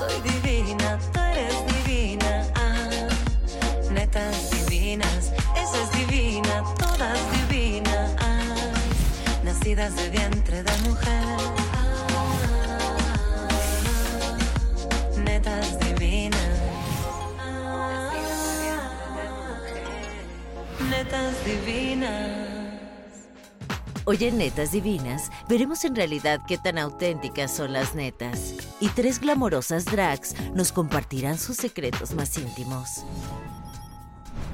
Soy divina, tú eres divina. Ah, netas divinas, esa es divina, todas divinas. Ah, nacidas de vientre de mujer. Ah, netas divinas. Netas divinas. Hoy en Netas Divinas veremos en realidad qué tan auténticas son las netas. Y tres glamorosas drags nos compartirán sus secretos más íntimos.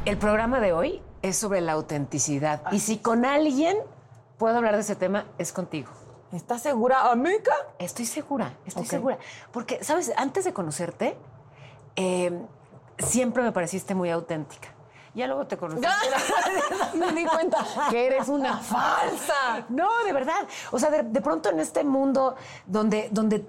El programa de hoy es sobre la autenticidad. Y si con alguien puedo hablar de ese tema, es contigo. ¿Estás segura, amiga? Estoy segura, estoy segura. Porque, ¿sabes? Antes de conocerte, eh, siempre me pareciste muy auténtica. Ya luego te conocí. Me di cuenta que eres una falsa. No, de verdad. O sea, de, de pronto en este mundo donde, donde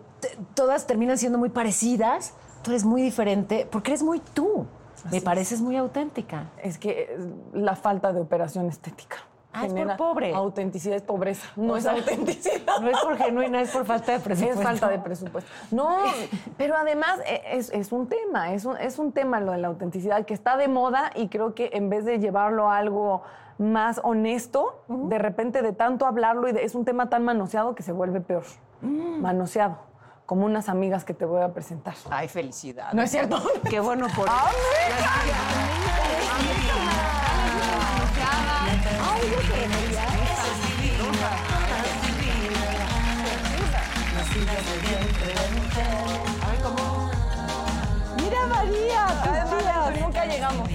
todas terminan siendo muy parecidas, tú eres muy diferente porque eres muy tú. Me pareces muy auténtica. Es que eh, la falta de operación estética. Ah, es por pobre. Autenticidad es pobreza, no O es sea, autenticidad. No es por genuina, es por falta de presupuesto. Es falta de presupuesto. No, pero además eh, es, es un tema, es un, es un tema lo de la autenticidad que está de moda y creo que en vez de llevarlo a algo más honesto, de repente de tanto hablarlo y de- es un tema tan manoseado que se vuelve peor. Mm. Manoseado, como unas amigas que te voy a presentar. Ay, felicidad. ¿No es cierto? Qué bueno por Mira, María, tus tías. Nunca llegamos.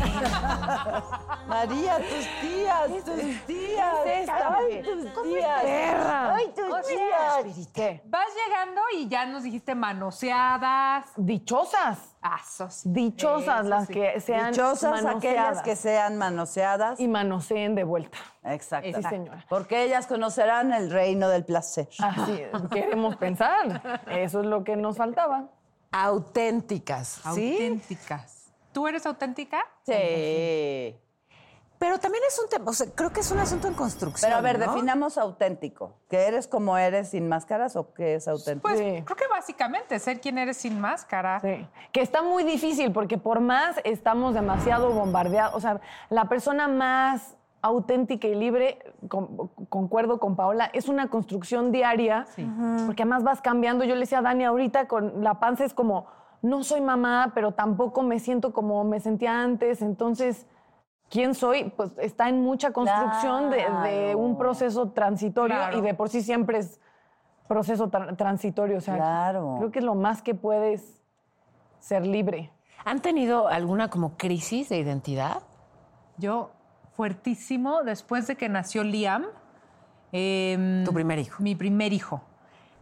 María, tus tías, tus tías. Ay, tus tías. Ay, tus tías. ¿Qué? Vas llegando y ya nos dijiste manoseadas. Dichosas. Asos. Dichosas las que sean Dichosas aquellas manoseadas que sean manoseadas. y manoseen de vuelta. Exacto. Sí, señora. Porque ellas conocerán el reino del placer. Así queremos pensar. Eso es lo que nos faltaba. Auténticas, ¿sí? Auténticas. ¿Tú eres auténtica? Sí. Pero también es un tema, o sea, creo que es un asunto en construcción. Pero a ver, ¿no? definamos auténtico. ¿Que eres como eres sin máscaras o qué es auténtico? Pues Sí. creo que básicamente ser quien eres sin máscara. Sí. Que está muy difícil porque por más estamos demasiado bombardeados. O sea, la persona más auténtica y libre, con- concuerdo con Paola, es una construcción diaria, porque además vas cambiando. Yo le decía a Dani ahorita con la panza es como, no soy mamá, pero tampoco me siento como me sentía antes, entonces, ¿quién soy? Pues está en mucha construcción de- un proceso transitorio Claro. y de por sí siempre es proceso tra- transitorio. O sea, Claro. creo que es lo más que puedes ser libre. ¿Han tenido alguna como crisis de identidad? Yo, fuertísimo, después de que nació Liam. em, Tu primer hijo. Mi primer hijo.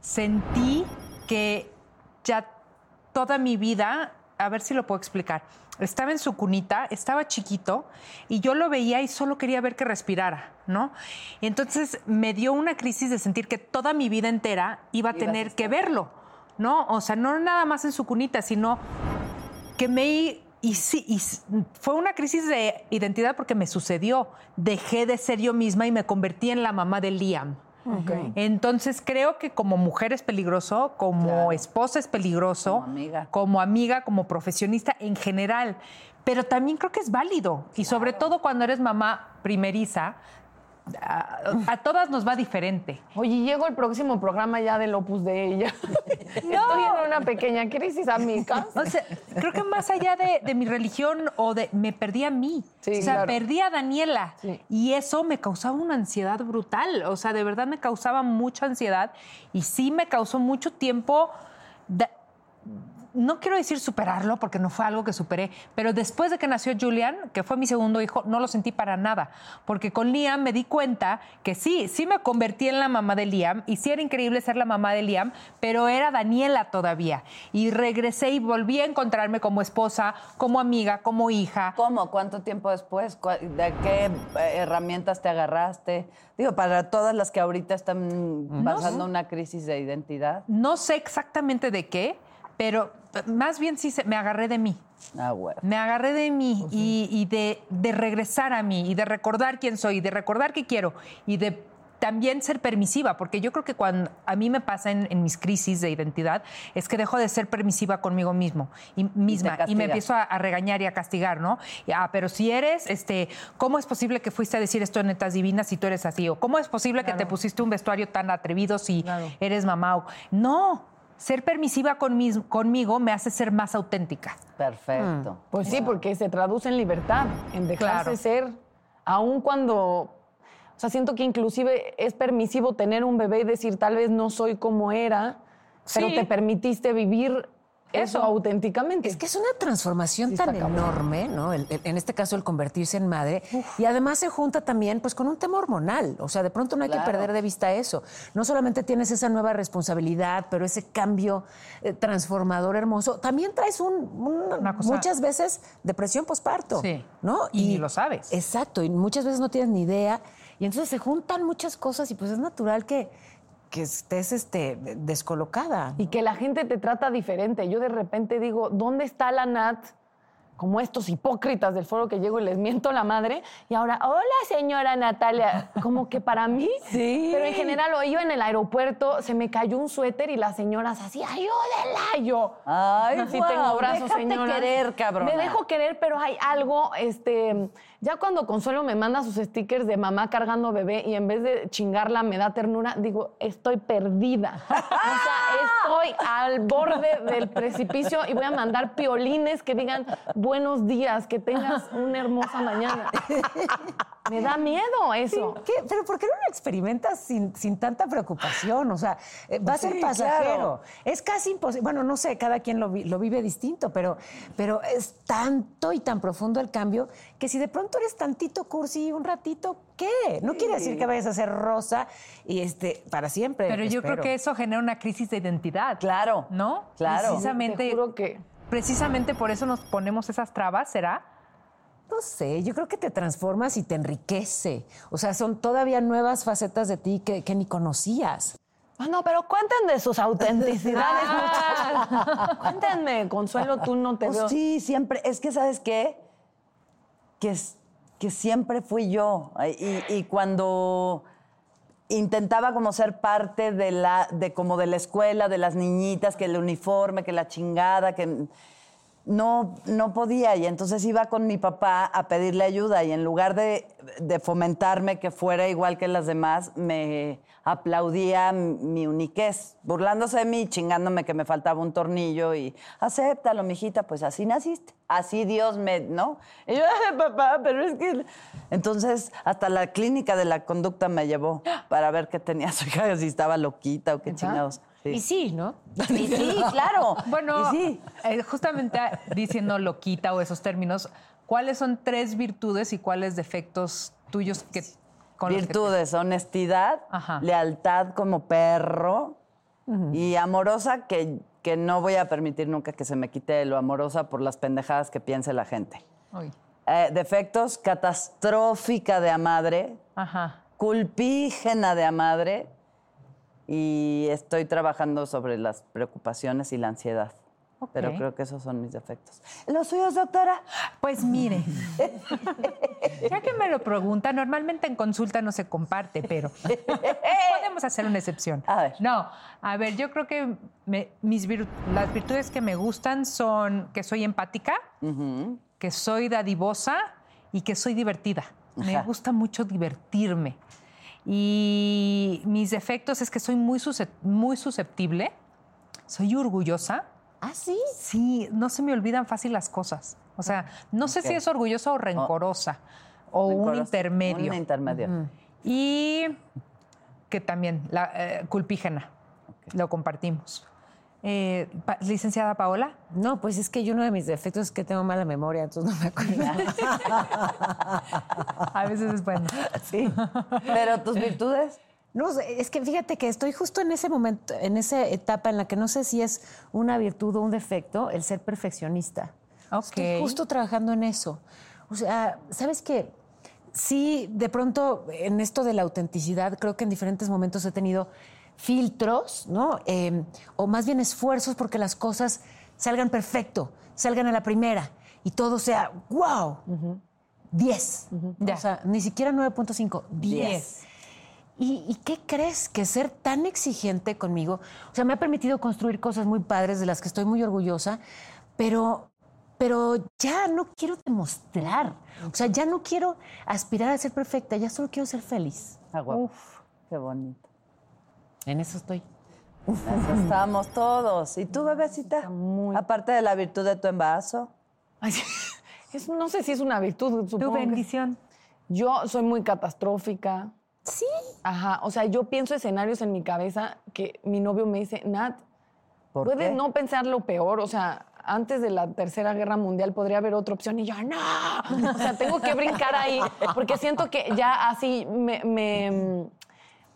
Sentí que ya toda mi vida, a ver si lo puedo explicar, estaba en su cunita, estaba chiquito y yo lo veía y solo quería ver que respirara, ¿no? Y entonces me dio una crisis de sentir que toda mi vida entera iba a tener que verlo, ¿no? O sea, no nada más en su cunita, sino que me... Y sí, y fue una crisis de identidad porque me sucedió. Dejé de ser yo misma y me convertí en la mamá de Liam. Entonces creo que como mujer es peligroso, como esposa es peligroso, Como amiga. como amiga, como profesionista en general. Pero también creo que es válido. Y sobre todo cuando eres mamá primeriza, a, a todas nos va diferente. Oye, llegó el próximo programa ya del Opus de ella. Estoy en una pequeña crisis, amiga. O sea, creo que más allá de, de mi religión o de me perdí a mí. Sí, o sea, claro. perdí a Daniela. Sí. Y eso me causaba una ansiedad brutal. O sea, de verdad me causaba mucha ansiedad. Y sí me causó mucho tiempo. da- no quiero decir superarlo porque no fue algo que superé, pero después de que nació Julian, que fue mi segundo hijo, no lo sentí para nada, porque con Liam me di cuenta que sí, sí me convertí en la mamá de Liam y sí era increíble ser la mamá de Liam, pero era Daniela todavía y regresé y volví a encontrarme como esposa, como amiga, como hija. ¿Cómo? ¿Cuánto tiempo después? ¿Cuá- ¿De qué eh, herramientas te agarraste? Digo, para todas las que ahorita están pasando una crisis de identidad. No sé exactamente de qué, pero eh, más bien sí se- me agarré de mí. Ah, güey. Me agarré de mí y, y de, de regresar a mí y de recordar quién soy, y de recordar qué quiero y de también ser permisiva, porque yo creo que cuando a mí me pasa en, en mis crisis de identidad es que dejo de ser permisiva conmigo mismo y misma y, me empiezo a, a regañar y a castigar, ¿no? Y, ah, pero si eres, este, ¿cómo es posible que fuiste a decir esto en netas divinas si tú eres así? ¿O cómo es posible que te pusiste un vestuario tan atrevido si eres mamá? O- No, ser permisiva con mis- conmigo me hace ser más auténtica. Perfecto. Pues sí, porque se traduce en libertad, en dejarse Claro. ser, aun cuando, o sea, siento que inclusive es permisivo tener un bebé y decir, tal vez no soy como era, pero Sí. te permitiste vivir eso, Eso. auténticamente. Es que es una transformación Sí, tan enorme, ¿no? El- el- en este caso, el convertirse en madre. Y además se junta también pues, con un tema hormonal. O sea, de pronto no hay Claro. que perder de vista eso. No solamente tienes esa nueva responsabilidad, pero ese cambio eh, transformador hermoso. También traes un, un- Una cosa- muchas veces depresión posparto. Sí. ¿no? Y ni lo sabes. Exacto. Y muchas veces no tienes ni idea. Y entonces se juntan muchas cosas y pues es natural que, que estés este, descolocada. Y que la gente te trata diferente. Yo de repente digo, ¿dónde está la Nat? Como estos hipócritas del foro que llego y les miento la madre. Y ahora, hola señora Natalia. Como que para mí. Sí. Pero en general, o iba en el aeropuerto, se me cayó un suéter y las señoras así, ayúdenla. Y yo. Ay, sí guau, tengo brazos, señora. querer, cabrona. Me dejo querer, pero hay algo, este, ya cuando Consuelo me manda sus stickers de mamá cargando bebé y en vez de chingarla me da ternura, digo, estoy perdida. O sea, estoy al borde del precipicio y voy a mandar piolines que digan buenos días, que tengas una hermosa mañana. Me da miedo eso. ¿Qué? Pero ¿por qué no lo experimentas sin, sin tanta preocupación? O sea, eh, va a ser Sí, pasajero. claro. Es casi imposible. Bueno, no sé, cada quien lo, vi- lo vive distinto, pero, pero es tanto y tan profundo el cambio que si de pronto eres tantito cursi un ratito, ¿qué? No quiere decir que vayas a ser rosa y este para siempre. Pero yo creo que eso genera una crisis de identidad. Claro. ¿No? Claro. Precisamente, Te juro que... precisamente por eso nos ponemos esas trabas, ¿será? No sé, yo creo que te transformas y te enriquece. O sea, son todavía nuevas facetas de ti que, que ni conocías. Ah, no, pero cuenten de sus autenticidades. muchachas. Cuéntenme, Consuelo, tú no te Pues veo. sí, siempre. Es que, ¿sabes qué? Que, que siempre fui yo. Y, y cuando intentaba como ser parte de la, de como de la escuela, de las niñitas, que el uniforme, que la chingada, que no, no podía. Y entonces iba con mi papá a pedirle ayuda. Y en lugar de, de fomentarme que fuera igual que las demás, me aplaudía mi uniquez, burlándose de mí, chingándome que me faltaba un tornillo y acéptalo, mijita, pues así naciste. Así Dios me, ¿no? Y yo, "Ay, papá, pero es que. Entonces, hasta la clínica de la conducta me llevó para ver qué tenía su hija, si estaba loquita o qué chingados. Sí. Y sí, ¿no? Y sí, claro. Bueno, Y sí. eh, justamente diciendo loquita o esos términos, ¿cuáles son tres virtudes y cuáles defectos tuyos que con los que te- Virtudes, honestidad, Ajá. lealtad como perro y amorosa que, que no voy a permitir nunca que se me quite lo amorosa por las pendejadas que piense la gente. Uy, Eh, defectos, catastrófica de a madre, Ajá. culpígena de a madre y estoy trabajando sobre las preocupaciones y la ansiedad. Pero creo que esos son mis defectos. ¿Los suyos, doctora? Pues mire, ya que me lo pregunta, normalmente en consulta no se comparte, pero podemos hacer una excepción. A ver. No, a ver, yo creo que me- mis las virtudes que me gustan son que soy empática, que soy dadivosa y que soy divertida. Me gusta mucho divertirme. Y mis defectos es que soy muy, muy susceptible, soy orgullosa. ¿Ah, sí? Sí, no se me olvidan fácil las cosas. O sea, no sé si es orgullosa o rencorosa o un intermedio. Un intermedio. Y que también, la eh, culpígena, lo compartimos. Eh, pa- licenciada Paola. No, pues es que yo uno de mis defectos es que tengo mala memoria, entonces no me acuerdo. A veces es bueno. sí. Pero tus virtudes. No, es que fíjate que estoy justo en ese momento, en esa etapa en la que no sé si es una virtud o un defecto el ser perfeccionista. Estoy justo trabajando en eso. O sea, ¿sabes qué? Sí, de pronto en esto de la autenticidad, creo que en diferentes momentos he tenido filtros, ¿no? Eh, o más bien esfuerzos porque las cosas salgan perfecto, salgan a la primera y todo sea, wow, 10. Ya. O sea, ni siquiera 9.5, 10. ¿Y, y qué crees? Que ser tan exigente conmigo, o sea, me ha permitido construir cosas muy padres de las que estoy muy orgullosa, pero, pero ya no quiero demostrar. O sea, ya no quiero aspirar a ser perfecta, ya solo quiero ser feliz. Ah, guapo. Qué bonito. En eso estoy. Eso estamos todos. ¿Y tú, bebecita? Aparte de la virtud de tu embarazo. Ay. Es- no sé si es una virtud, Tu supongo. que- bendición. Yo soy muy catastrófica. Sí. Ajá, o sea, yo pienso escenarios en mi cabeza que mi novio me dice, Nat, ¿Por puedes qué? no pensar lo peor, o sea, antes de la Tercera Guerra Mundial podría haber otra opción y yo, no, o sea, tengo que brincar ahí, porque siento que ya así me... me-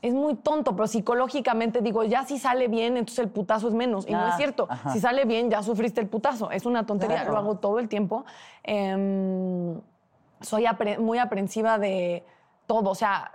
es muy tonto, pero psicológicamente digo, ya si sale bien, entonces el putazo es menos. Y no es cierto. ajá. Si sale bien, ya sufriste el putazo. Es una tontería, Claro. lo hago todo el tiempo. Em, soy apre- muy aprensiva de todo. O sea,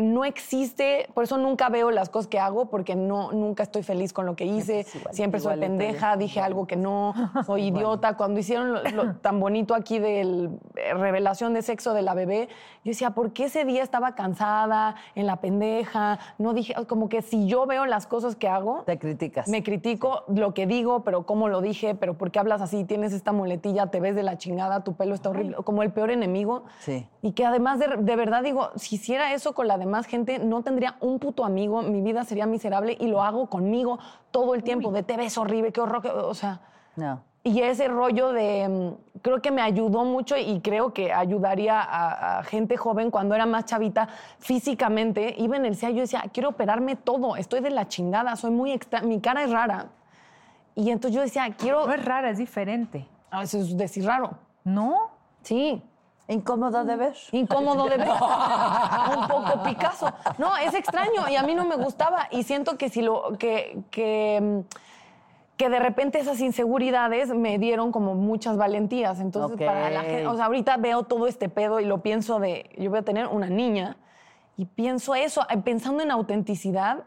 no existe, por eso nunca veo las cosas que hago, porque no, nunca estoy feliz con lo que hice. pues igual- Siempre soy igualito yo. pendeja, dije algo que no, soy idiota. Cuando hicieron lo, lo tan bonito aquí de revelación de sexo de la bebé, yo decía, ¿por qué ese día estaba cansada, en la pendeja? No dije, como que si yo veo las cosas que hago, Te criticas. me critico lo que digo, pero cómo lo dije, pero por qué hablas así, tienes esta muletilla, te ves de la chingada, tu pelo está horrible, como el peor enemigo. Sí. Y que además de, de verdad digo, si hiciera eso con la demás gente, no tendría un puto amigo, mi vida sería miserable y lo hago conmigo todo el tiempo, de te ves horrible, qué horror, qué-". o sea... No. Y ese rollo de, mm, creo que me ayudó mucho y creo que ayudaría a, a gente joven cuando era más chavita físicamente. Iba en el CIA yo decía, quiero operarme todo, estoy de la chingada, soy muy extra, mi cara es rara. Y entonces yo decía, quiero... No es rara, es diferente. A veces es decir raro. ¿No? Sí, ¿Incómodo de ver? incómodo de ver. un poco Picasso. No, es extraño y a mí no me gustaba. Y siento que si lo. que. que mm, que de repente esas inseguridades me dieron como muchas valentías. Entonces, para la gente, o sea, ahorita veo todo este pedo y lo pienso de, yo voy a tener una niña y pienso eso, eh, pensando en autenticidad,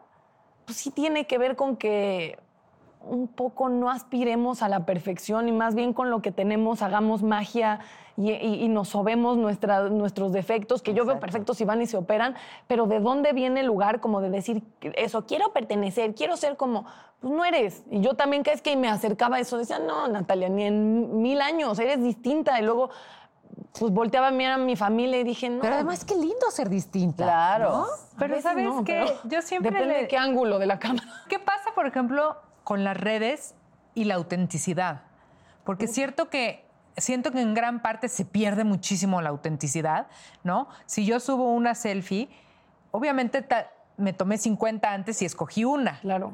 pues sí tiene que ver con que un poco no aspiremos a la perfección y más bien con lo que tenemos hagamos magia y, y- y nos sobemos nuestra- nuestros defectos, que yo veo perfectos y van y se operan, pero ¿de dónde viene el lugar como de decir eso? Quiero pertenecer, quiero ser como, pues no eres. Y yo también que es que me acercaba a eso, decía, no, Natalia, ni en mil años, eres distinta. Y luego, pues volteaba a mirar a mi familia y dije, no. Pero además, qué lindo ser distinta. Claro. Pero ¿sabes no, qué? pero Yo siempre Depende le- de qué ángulo de la cámara. ¿Qué pasa, por ejemplo, con las redes y la autenticidad? Porque es cierto que siento que en gran parte se pierde muchísimo la autenticidad, ¿no? Si yo subo una selfie, obviamente me tomé 50 antes y escogí una. Claro.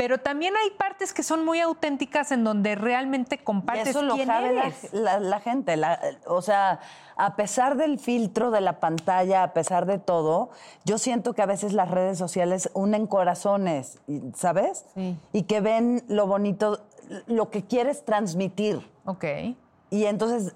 Pero también hay partes que son muy auténticas en donde realmente Y compartes eso lo quién sabe la, eres. la- la gente. la- o sea, a pesar del filtro de la pantalla, a pesar de todo, yo siento que a veces las redes sociales unen corazones, y- ¿sabes? Sí. Y que ven lo bonito, lo que quieres transmitir. Ok. Y entonces,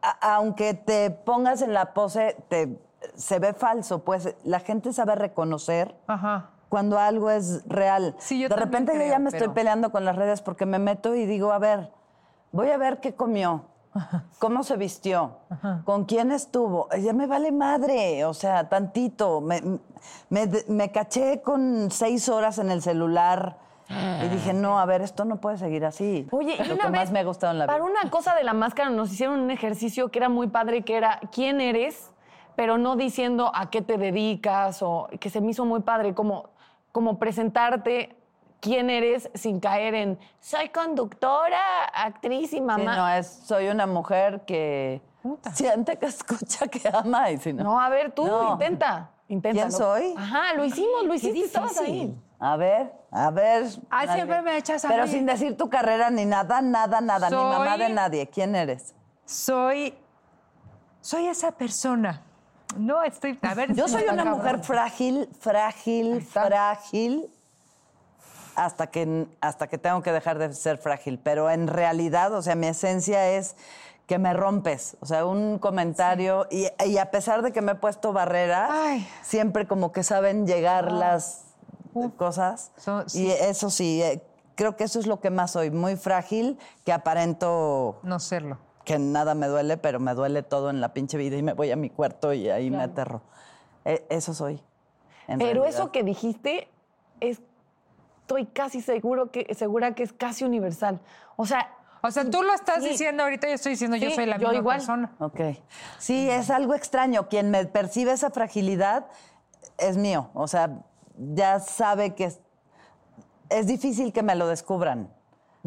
a- aunque te pongas en la pose, te, se ve falso, pues la gente sabe reconocer Ajá. Cuando algo es real. Sí, yo de repente yo creo, ya me pero- estoy peleando con las redes porque me meto y digo, a ver, voy a ver qué comió, cómo se vistió, con quién estuvo. Ya me vale madre, o sea, tantito. Me, me, me caché con seis horas en el celular y dije, no, a ver, esto no puede seguir así. Oye, y lo una que vez, más me ha gustado en la para vida. una cosa de la máscara nos hicieron un ejercicio que era muy padre, que era quién eres, pero no diciendo a qué te dedicas o que se me hizo muy padre, como, como presentarte quién eres sin caer en soy conductora, actriz y Sí, mamá. no, es, soy una mujer que siente que escucha, que ama y si no. No, a ver, tú No. intenta. Intenta. ¿Quién soy? Ajá, lo hicimos, lo hiciste, estabas ahí. A ver, a ver. Ay, nadie. siempre me echas a Pero mí. sin decir tu carrera ni nada, nada, nada, ni mamá de nadie. ¿Quién eres? Soy, soy esa persona. No, estoy, a ver. Yo soy una cabrón. mujer frágil, frágil, frágil, hasta que, hasta que tengo que dejar de ser frágil. Pero en realidad, o sea, mi esencia es que me rompes. O sea, un comentario, y, y a pesar de que me he puesto barreras, Ay. siempre como que saben llegar las cosas. So- sí. Y eso sí, eh, creo que eso es lo que más soy, muy frágil, que aparento No serlo. Que nada me duele, pero me duele todo en la pinche vida y me voy a mi cuarto y ahí me aterro. E- eso soy. en Pero realidad. eso que dijiste, es, estoy casi seguro que, segura que es casi universal. O sea, O sea, tú lo estás Sí. diciendo ahorita, yo estoy diciendo, yo soy la yo misma igual. persona. Ok. Sí, es algo extraño. Quien me percibe esa fragilidad es mío. O sea, ya sabe que es, es difícil que me lo descubran.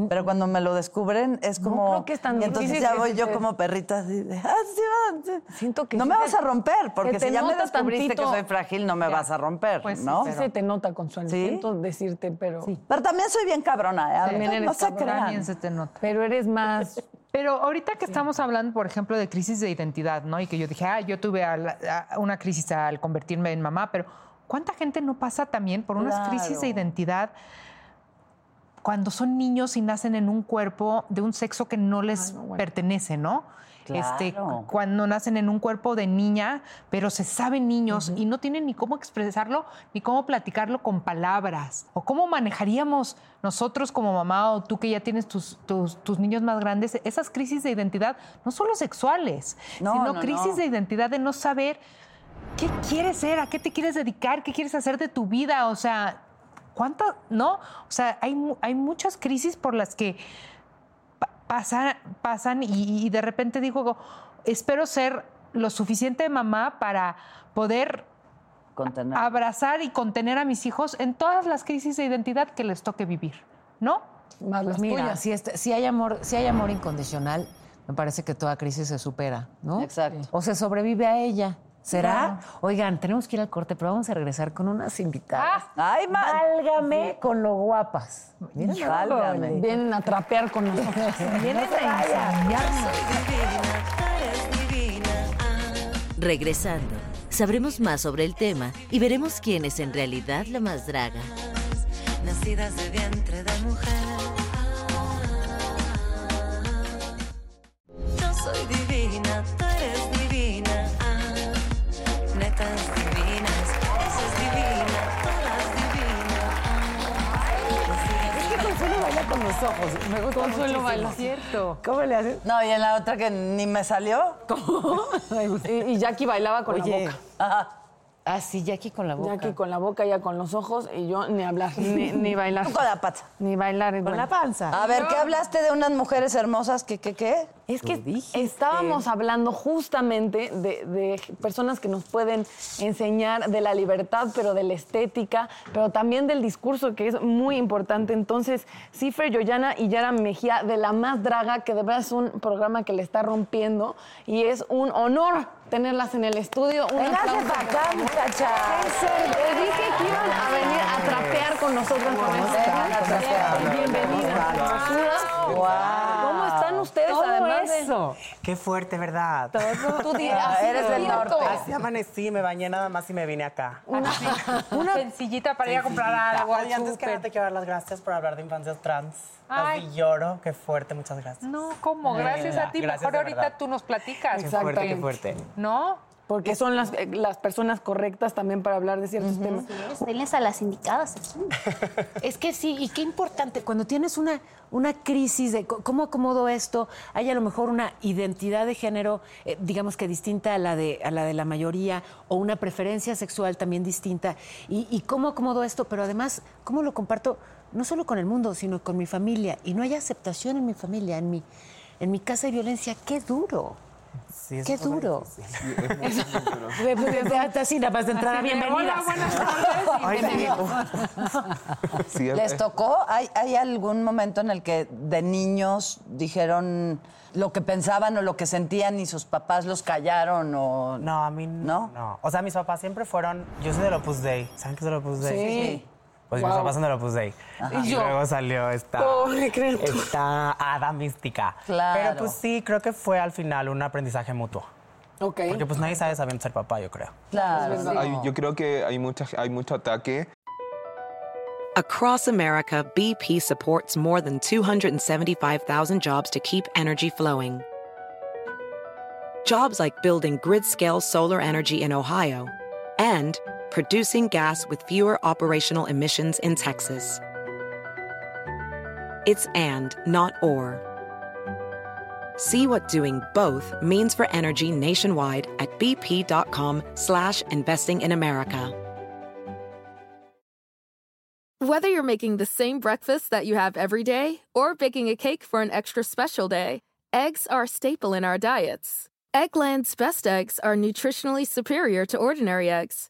Pero cuando me lo descubren es como. creo que es tan y entonces difícil ya voy yo te- como perrita así de. "Ah, sí, va, sí". Siento que No sí me te- vas a romper, porque si ya me descubriste tantito- que soy frágil, no me vas a romper, Pues sí, ¿no? sí se te nota, Consuelo. ¿Sí? Siento decirte, pero, Pero también soy bien cabrona, ¿eh? También eres no se crean. También se te nota. pero eres más... Pero ahorita que estamos hablando, por ejemplo, de crisis de identidad, ¿no? Y que yo dije, ah, yo tuve a- una crisis al convertirme en mamá, pero ¿cuánta gente no pasa también por unas Claro. crisis de identidad cuando son niños y nacen en un cuerpo de un sexo que no les pertenece, ¿no? Este, Claro. cu- cuando nacen en un cuerpo de niña, pero se saben niños y no tienen ni cómo expresarlo ni cómo platicarlo con palabras. O cómo manejaríamos nosotros como mamá o tú que ya tienes tus, tus, tus niños más grandes, esas crisis de identidad, no solo sexuales, No, sino no, crisis de identidad de no saber qué quieres ser, a qué te quieres dedicar, qué quieres hacer de tu vida. O sea, ¿cuántas? No, o sea, hay, mu- hay muchas crisis por las que pa- pasan, pasan y, y de repente digo, espero ser lo suficiente mamá para poder Contener. abrazar y contener a mis hijos en todas las crisis de identidad que les toque vivir, ¿no? Más Pues las mira, tuyas. si, este- si hay amor, si hay amor incondicional, me parece que toda crisis se supera, ¿no? Exacto. O se sobrevive a ella. ¿Será? Oigan, tenemos que ir al corte, pero vamos a regresar con unas invitadas. Ay, ma- Válgame con lo guapas. Miren, Válgame. Vienen a trapear con nosotros. Vienen a enseñarnos. divina, tú eres divina. Ah. Regresando, sabremos más sobre el tema y veremos quién es en realidad la más draga. nacidas de vientre de mujer. Yo soy divina, tú eres baila con los ojos. Me gusta Consuelo muchísimo. baila. Cierto. ¿Cómo le haces? No, y en la otra que ni me salió. y, y Jackie bailaba con la boca. Ajá. Ah, sí, Jackie con la boca. Jackie con la boca, ella con los ojos y yo ni hablar, ni, ni bailar. Tú con la pata. Ni bailar. Con bueno. la panza. A ver, ¿qué hablaste de unas mujeres hermosas que, que, qué? Es que estábamos hablando justamente de, de personas que nos pueden enseñar de la libertad, pero de la estética, pero también del discurso, que es muy importante. Entonces, Cifre Yoyana y Yara Mejía, de La Más Draga, que de verdad es un programa que le está rompiendo y es un honor tenerlas en el estudio. Un Véngase aplauso, para acá, muchachas. Te dije que iban a venir a trapear con nosotros. ¿Cómo están ustedes? Todo además de- eso. Qué fuerte, ¿verdad? Tú di- Ah, así eres de del norte. Así amanecí, me bañé nada más y me vine acá. Una sencillita para ir a comprar algo al Oye, antes que nada te quiero dar las gracias por hablar de infancias trans. Ay. Así lloro, qué fuerte, muchas gracias. No, ¿cómo? Gracias a ti. Gracias Mejor ahorita tú nos platicas. Qué fuerte, qué fuerte. ¿No? Porque son las, eh, las personas correctas también para hablar de ciertos temas. Denles a las indicadas aquí. Es que sí, y qué importante, cuando tienes una, una crisis de cómo acomodo esto, hay a lo mejor una identidad de género, eh, digamos que distinta a la, de, a la de la mayoría, o una preferencia sexual también distinta, y, y cómo acomodo esto, pero además, cómo lo comparto no solo con el mundo, sino con mi familia, y no hay aceptación en mi familia, en mi, en mi casa hay violencia, qué duro. Sí, Qué duro. ve- ve- Así nada más de entrada, bienvenidas. Hola, buenas tardes. ¿Les eh, tocó? ¿Hay, ¿Hay algún momento en el que de niños dijeron lo que pensaban o lo que sentían y sus papás los callaron o No, a mí ¿No? no. O sea, mis papás siempre fueron. Yo soy del Opus Dei. ¿Saben qué es del Opus Dei? Sí. Pues mis papás son del Opus Dei. Y, yo? luego salió esta. Pobre criatura. Esta hada mística. Claro. Pero pues sí, creo que fue al final un aprendizaje mutuo. Ok. Porque pues nadie sabe sabiendo ser papá, yo creo. Claro. hay- yo creo que hay, mucha, hay mucho ataque Across America, BP supports more than 275,000 jobs to keep energy flowing. Jobs like building grid scale solar energy in Ohio and producing gas with fewer operational emissions in Texas. It's and, not or. See what doing both means for energy nationwide at bp.com slash investing in America. Whether you're making the same breakfast that you have every day or baking a cake for an extra special day, eggs are a staple in our diets. Eggland's best eggs are nutritionally superior to ordinary eggs,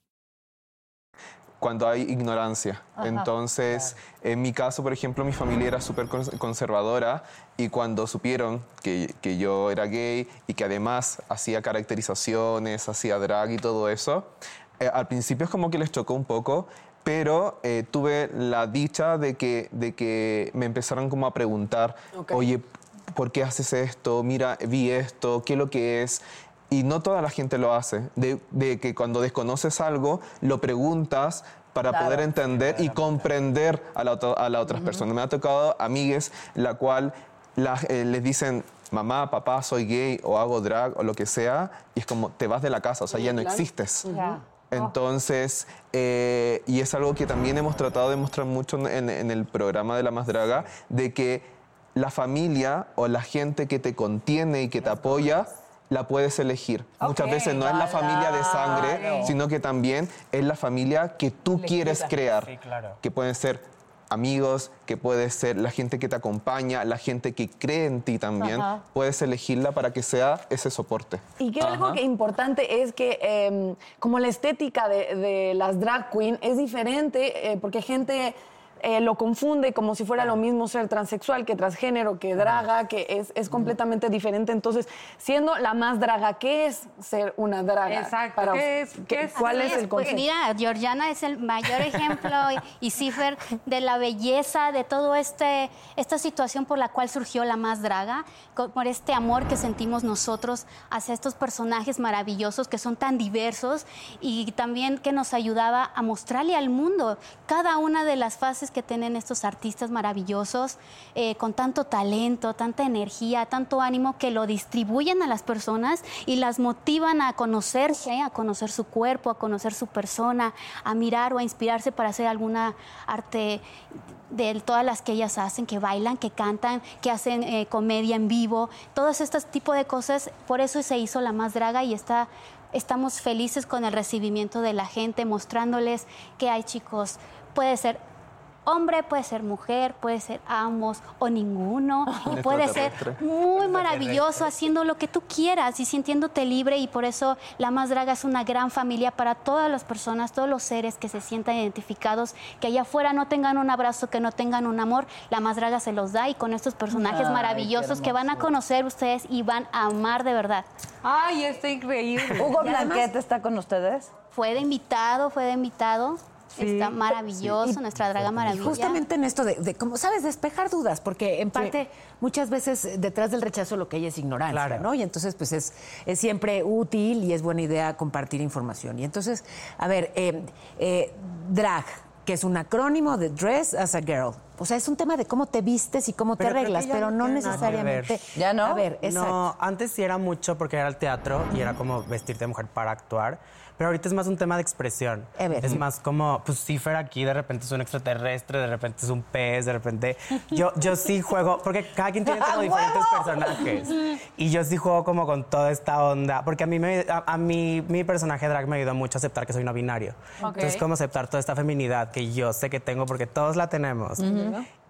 Cuando hay ignorancia. Entonces, en mi caso, por ejemplo, mi familia era súper cons- conservadora y cuando supieron que, que yo era gay y que además hacía caracterizaciones, hacía drag y todo eso, eh, al principio es como que les chocó un poco, pero eh, tuve la dicha de que, de que me empezaron como a preguntar, oye, ¿por qué haces esto? Mira, vi esto, ¿qué es lo que es? Y no toda la gente lo hace. De, de que cuando desconoces algo, lo preguntas para poder entender y comprender a la, otra- a la otras personas. Me ha tocado amigues la cual la- eh, les dicen, mamá, papá, soy gay o hago drag o lo que sea, y es como, te vas de la casa, o sea, ya no existes. Entonces, eh, y es algo que también hemos tratado de mostrar mucho en, en el programa de La Más Draga, de que la familia o la gente que te contiene y que te apoya, la puedes elegir. Muchas veces no es la familia de sangre, sino que también es la familia que tú quieres crear. Sí, claro. Que pueden ser amigos, que puede ser la gente que te acompaña, la gente que cree en ti también. Ajá. Puedes elegirla para que sea ese soporte. Y que algo que importante es que eh, como la estética de, de las drag queen es diferente eh, porque gente eh, lo confunde como si fuera lo mismo ser transexual que transgénero, que draga, que es, es completamente diferente. Entonces, siendo la más draga, ¿qué es ser una draga? Exacto, Para ¿qué es- ¿qué- es? ¿Cuál es el pues concepto? mira, Georgiana es el mayor ejemplo y, y Cifer de la belleza, de todo este esta situación por la cual surgió la más draga, por este amor que sentimos nosotros hacia estos personajes maravillosos que son tan diversos y también que nos ayudaba a mostrarle al mundo cada una de las fases que tienen estos artistas maravillosos eh, con tanto talento, tanta energía, tanto ánimo que lo distribuyen a las personas y las motivan a conocerse, a conocer su cuerpo, a conocer su persona, a mirar o a inspirarse para hacer alguna arte de todas las que ellas hacen, que bailan, que cantan, que hacen eh, comedia en vivo, todos estos tipos de cosas. Por eso se hizo la más draga y está, estamos felices con el recibimiento de la gente, mostrándoles que hay chicos, puede ser hombre, puede ser mujer, puede ser ambos o ninguno. Y puede ser muy maravilloso haciendo lo que tú quieras y sintiéndote libre. Y por eso La Más Draga es una gran familia para todas las personas, todos los seres que se sientan identificados, que allá afuera no tengan un abrazo, que no tengan un amor. La Más Draga se los da y con estos personajes Ay, maravillosos que van a conocer ustedes y van a amar de verdad. Ay, está increíble. Hugo Blanquet está con ustedes. Fue de invitado, fue de invitado. Está maravilloso, nuestra draga Y maravilla. justamente en esto de, de, como sabes, despejar dudas, porque en parte muchas veces detrás del rechazo lo que hay es ignorancia, Claro. ¿no? Y entonces pues es, es siempre útil y es buena idea compartir información. Y entonces, a ver, eh, eh, drag, que es un acrónimo de Dress as a Girl. O sea, es un tema de cómo te vistes y cómo Pero te arreglas, pero no necesariamente. ¿Ya no? A ver, exacto. No, antes sí era mucho porque era el teatro y era como vestirte de mujer para actuar. Pero ahorita es más un tema de expresión. Es más como, pues Cipher aquí de repente es un extraterrestre, de repente es un pez, de repente. Yo, yo sí juego, porque cada quien tiene como diferentes personajes. Y yo sí juego como con toda esta onda. Porque a mí, me, a, a mí mi personaje drag me ayudó mucho a aceptar que soy no binario. Entonces, como aceptar toda esta feminidad que yo sé que tengo porque todos la tenemos.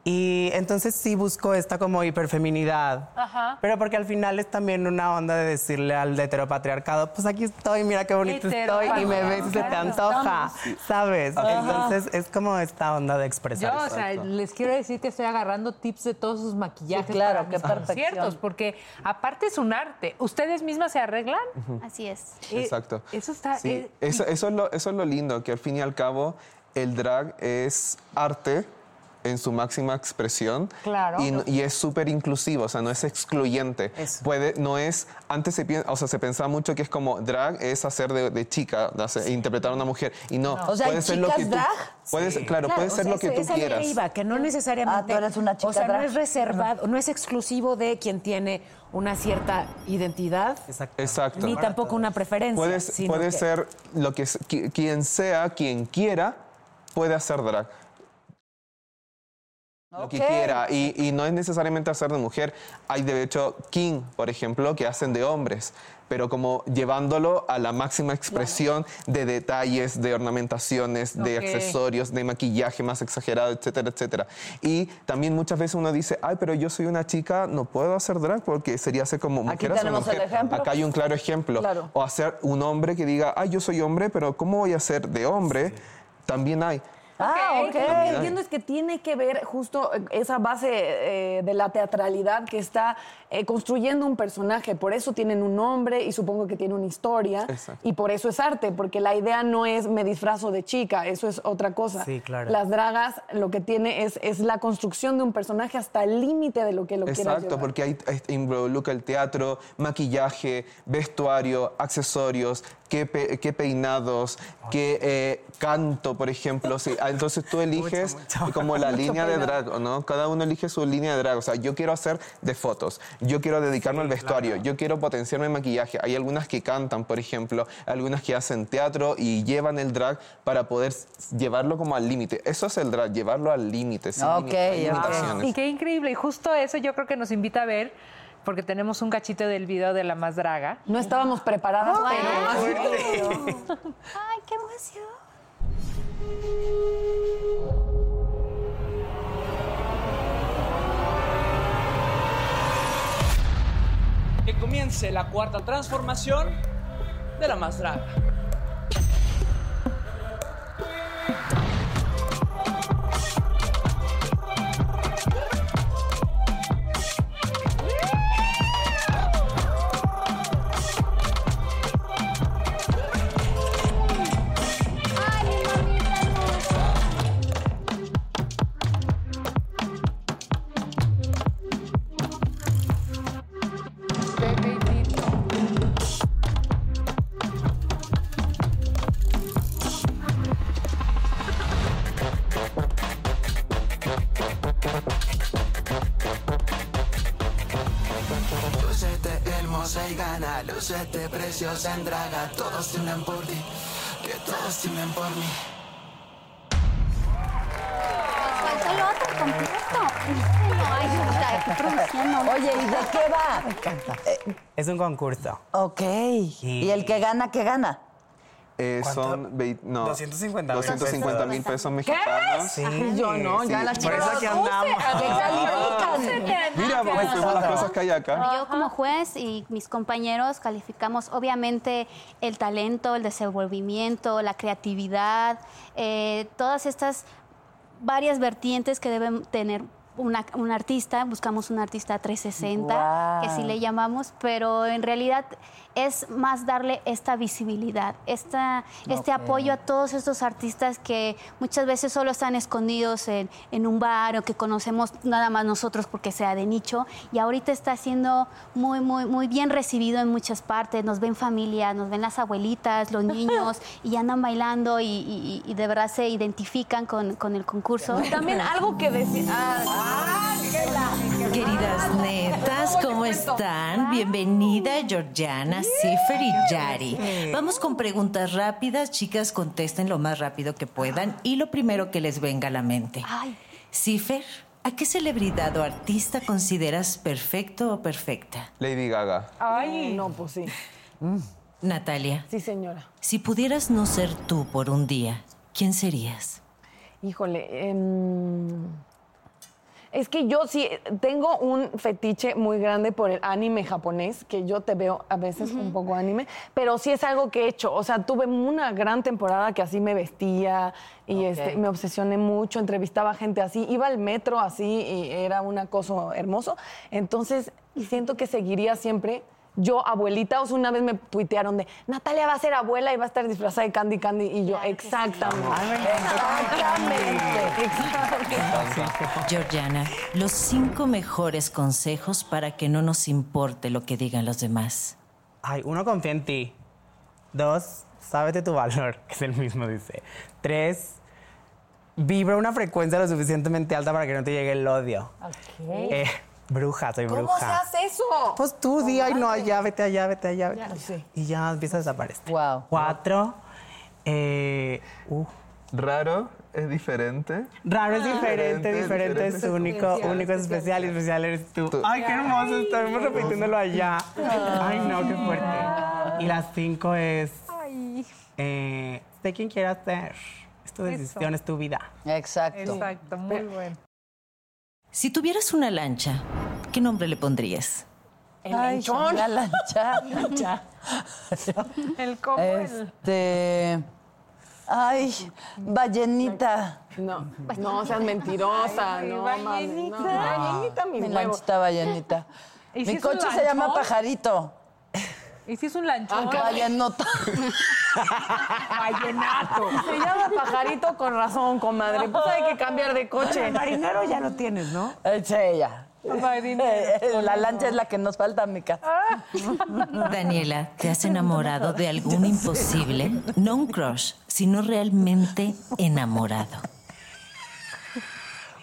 Y entonces sí busco esta como hiperfeminidad. Ajá. Pero porque al final es también una onda de decirle al heteropatriarcado, pues aquí estoy, mira qué bonito estoy y me ves y se te antoja, ¿sabes? Entonces es como esta onda de expresar. Yo, o sea, les quiero decir que estoy agarrando tips de todos sus maquillajes. Sí, claro, para qué perfección. conciertos, porque aparte es un arte. ¿Ustedes mismas se arreglan? Así es. Eh, Exacto. Eso está. Sí, eh, eso, eso, es lo, eso es lo lindo, que al fin y al cabo el drag es arte en su máxima expresión Claro. y, no- y es súper inclusivo, o sea, no es excluyente. Puede, no es, antes se, piensa, o sea, se pensaba mucho que es como drag es hacer de, de chica, de hacer- interpretar a una mujer y no, O sea, ¿hay puede ser lo que tú, drag? puede ser- claro, Claro, puede ser sea, lo que tú es a lo que quieras. iba, que no necesariamente. Ah, tú eres una chica O sea, drag. no es reservado, no es exclusivo de quien tiene una cierta identidad, Exacto. ni tampoco una preferencia. Puede, sino puede que- ser lo que, quien sea, quien quiera, puede hacer drag. Lo que Ok. quiera. Y, y no es necesariamente hacer de mujer. Hay de hecho king, por ejemplo, que hacen de hombres. Pero como llevándolo a la máxima expresión de detalles, de ornamentaciones, de Ok. accesorios, de maquillaje más exagerado, etcétera, etcétera. Y también muchas veces uno dice, ay, pero yo soy una chica, no puedo hacer drag porque sería ser como Aquí mujer. hacer tenemos el mujer. ejemplo. Acá hay un claro ejemplo. Claro. O hacer un hombre que diga, ay, yo soy hombre, pero ¿cómo voy a ser de hombre? También hay. Ah, ok. Lo que entiendo es que tiene que ver justo eh, esa base eh, de la teatralidad que está eh, construyendo un personaje. Por eso tienen un nombre y supongo que tiene una historia. Exacto. Y por eso es arte, porque la idea no es me disfrazo de chica, eso es otra cosa. Sí, claro. Las dragas lo que tiene es, es la construcción de un personaje hasta el límite de lo que lo quieras Exacto, llevar. porque ahí involucra el teatro, maquillaje, vestuario, accesorios, qué, pe- qué peinados, qué eh, canto, por ejemplo. Sí, ah, entonces tú eliges mucho. como la línea de drag, ¿no? Cada uno elige su línea de drag. O sea, yo quiero hacer de fotos, yo quiero dedicarme al vestuario, yo quiero potenciarme en maquillaje. Hay algunas que cantan, por ejemplo, algunas que hacen teatro y llevan el drag para poder llevarlo como al límite. Eso es el drag, llevarlo al límite, sin Ok, limi- ok. limitaciones. Y qué increíble. Y justo eso yo creo que nos invita a ver, porque tenemos un cachito del video de la más draga. No estábamos preparadas, pero... Ay, qué emoción. Que comience la cuarta transformación de la más draga. Hermosa y gana, lucete preciosa en draga. Todos tiemblan por ti, que todos tiemblan por mí. Falta el otro completo. No, ay, Julita, qué producción, no. Oye, ¿y de qué va? Es un concurso. Ok. ¿Y el que gana, qué gana? Eh, son no, 250 mil 250 mil pesos mexicanos. Sí. Yo no, ya Sí, la por eso aquí andamos. ¿Qué califican? Mira, pues, son las cosas que hay acá. Yo como juez y mis compañeros calificamos obviamente el talento, el desenvolvimiento, la creatividad, eh, todas estas varias vertientes que deben tener una- un artista, buscamos un artista 360, que así Guau. le llamamos, pero en realidad es más darle esta visibilidad, esta, este apoyo a todos estos artistas que muchas veces solo están escondidos en, en un bar o que conocemos nada más nosotros porque sea de nicho y ahorita está siendo muy, muy, muy bien recibido en muchas partes, nos ven familias, nos ven las abuelitas, los niños y andan bailando y, y- y de verdad se identifican con, con el concurso. También algo que decir. Ah, Queridas netas, ¿cómo están? Bienvenida Georgiana, Cifer y Yari. Vamos con preguntas rápidas, chicas, contesten lo más rápido que puedan y lo primero que les venga a la mente. Cifer, ¿a qué celebridad o artista consideras perfecto o perfecta? Lady Gaga. Ay, no, pues sí. Natalia, Sí, señora. si pudieras no ser tú por un día, ¿quién serías? Híjole, em, es que yo sí tengo un fetiche muy grande por el anime japonés, que yo te veo a veces un poco anime, pero sí es algo que he hecho. O sea, tuve una gran temporada que así me vestía y este, me obsesioné mucho, entrevistaba gente así, iba al metro así y era un acoso hermoso. Entonces, siento que seguiría siempre. Yo, abuelita, o sea, una vez me tuitearon de Natalia va a ser abuela y va a estar disfrazada de Candy Candy. Y yo, exactamente. Exactamente. Exactamente. Georgiana, los cinco mejores consejos para que no nos importe lo que digan los demás. Ay, uno, confía en ti. Dos, sábete tu valor, que es el mismo, dice. Tres, vibra una frecuencia lo suficientemente alta para que no te llegue el odio. Eh, bruja, soy ¿Cómo bruja. se hace eso? Pues tú di, ay, no, allá, vete allá, vete allá. Vete Ya, allá. sí. Y ya empieza a desaparecer. Wow. Cuatro, eh, uh, Raro es diferente. Raro es diferente, Diferente, diferente, es único, Especial, único es especial y especial eres tú. Ay, qué hermoso, estamos repitiéndolo allá. Ay, no, qué fuerte. Y las cinco es, eh, sé quién quieras ser. Es tu decisión, es tu vida. Exacto. Exacto, muy bueno. Si tuvieras una lancha, ¿qué nombre le pondrías? El Ay, lanchón. La lancha. El cómo el- Este. Ay, ballenita. No, no seas mentirosa, Ay, no, ballenita. mami, no. Ballenita, Mi huevos. lanchita ballenita. ¿Y si Mi coche se llama? Pajarito. ¿Y si es un lanchón? Vallenota. Vallenato. Se llama pajarito con razón, comadre. Pues hay que cambiar de coche. Marinero ya lo tienes, ¿no? Eh, Sí, ella. Eh, La lancha es la que nos falta, mica. Daniela, ¿te has enamorado de algún imposible? No un crush, sino realmente enamorado.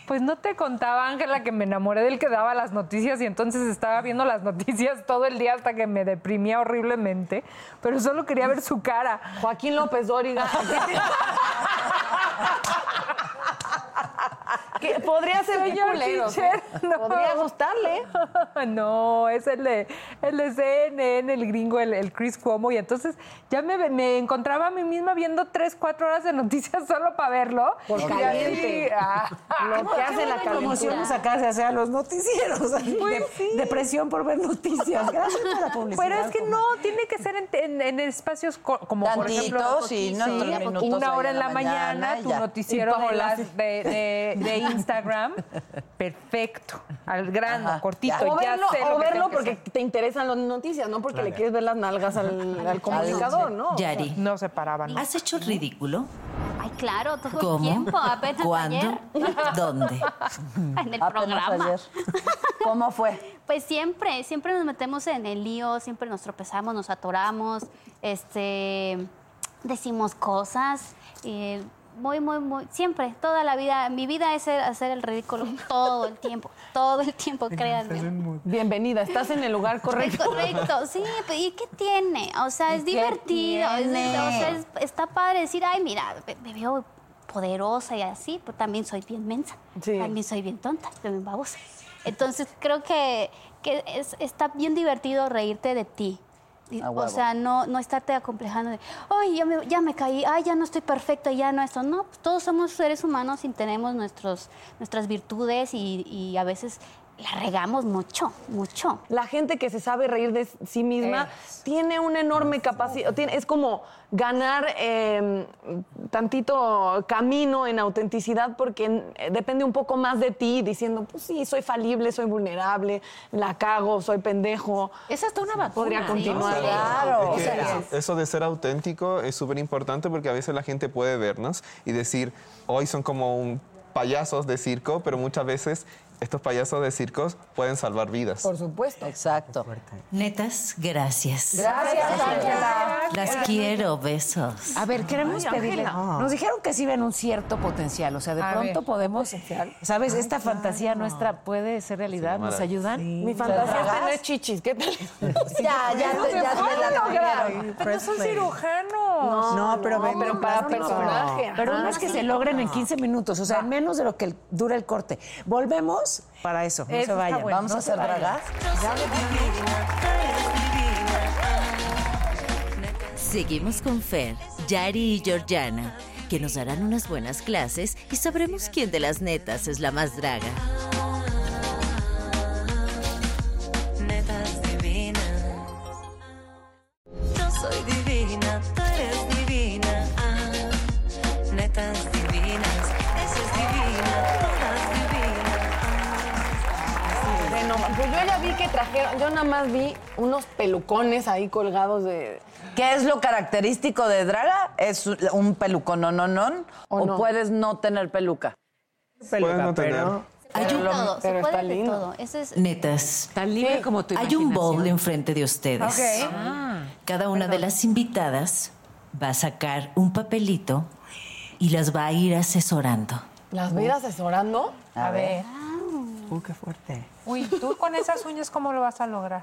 Pues no te contaba, Ángela, que me enamoré del que daba las noticias y entonces estaba viendo las noticias todo el día hasta que me deprimía horriblemente, pero solo quería ver su cara. Joaquín López Dóriga. que podría ser culero. no. Podría gustarle. No, es el de, el de CNN, el gringo, el, el Chris Cuomo. Y entonces ya me, me encontraba a mí misma viendo tres, cuatro horas de noticias solo para verlo. Por Y así, caliente. ah, Lo que hace la nos acaba de hacer a los noticieros. así, Pues de- sí. Depresión por ver noticias. Gracias por la publicidad. Pero es que no, tiene que ser en, en- en espacios co- como por ejemplo sí, no, sí, una ahí hora en la mañana, y tu ya. noticiero de, las- de, de- de Instagram, perfecto, al grano, Ajá, cortito, O ya verlo, sé o verlo que porque te interesan las noticias, no porque le quieres ver las nalgas al, al comunicador, ¿no? Yari, No se paraban. ¿has hecho el ridículo? Ay, claro, todo el ¿Cómo? tiempo, apenas ¿Cuándo? ayer. ¿Dónde? En el Apenas programa. ayer. ¿Cómo fue? Pues siempre, siempre nos metemos en el lío, siempre nos tropezamos, nos atoramos, este, decimos cosas. eh, muy, muy, muy, siempre, toda la vida, mi vida es hacer el ridículo todo el tiempo, todo el tiempo, créanme. Bienvenida, estás en el lugar correcto. correcto, sí, pues, ¿y qué tiene? O sea, es ¿Y qué divertido, es- o sea, es- está padre decir, ay, mira, me, me veo poderosa y así, pero también soy bien mensa, Sí. también soy bien tonta, también babosa. Entonces, creo que, que es- está bien divertido reírte de ti. O sea, no, no estarte acomplejando de, ay, ya me, ya me caí, ay, ya no estoy perfecta, ya no esto. No, pues, todos somos seres humanos y tenemos nuestros, nuestras virtudes y, y a veces la regamos mucho, mucho. La gente que se sabe reír de sí misma tiene una enorme capacidad, es como ganar eh, tantito camino en autenticidad porque eh, depende un poco más de ti, diciendo, pues sí, soy falible, soy vulnerable, la cago, soy pendejo. Es hasta una vacuna. Podría continuar. Es Claro. que eso de ser auténtico es súper importante porque a veces la gente puede vernos y decir, hoy son como un payasos de circo, pero muchas veces estos payasos de circos pueden salvar vidas. Por supuesto. Exacto. Netas, gracias. Gracias, Ángela. Las quiero, besos. A ver, queremos Ay, pedirle. Ángela. Nos dijeron que sí ven un cierto potencial. O sea, de A pronto ver. podemos. ¿Sabes? Esta fantasía nuestra puede ser realidad. ¿Nos ayudan? Mi fantasía es tener chichis. ¿Qué tal? Ya, ya, No te- se ya puede te la lograr. Pero son cirujanos. No, pero ven- pero para personaje. Pero no es que se logren en 15 minutos, o sea, en menos de lo que dura el corte. Volvemos para eso, no Eso se vayan. bueno. Vamos a hacer dragas. Seguimos con Fer, Yari y Georgiana, que nos darán unas buenas clases y sabremos quién de las netas es la más draga. Yo nada más vi unos pelucones ahí colgados de... ¿Qué es lo característico de draga? ¿Es un pelucón no, no, no? ¿O, no? puedes no tener peluca? Puedes no tener. Hay Pero lo- todo, se pero puede está de lindo. todo. Ese es Netas, Tan libre como tu hay un bowl enfrente de ustedes. Ah, Cada una de las invitadas va a sacar un papelito y las va a ir asesorando. ¿Las voy a ir asesorando? A ver. Uh, qué fuerte. Uy, tú con esas uñas, ¿cómo lo vas a lograr?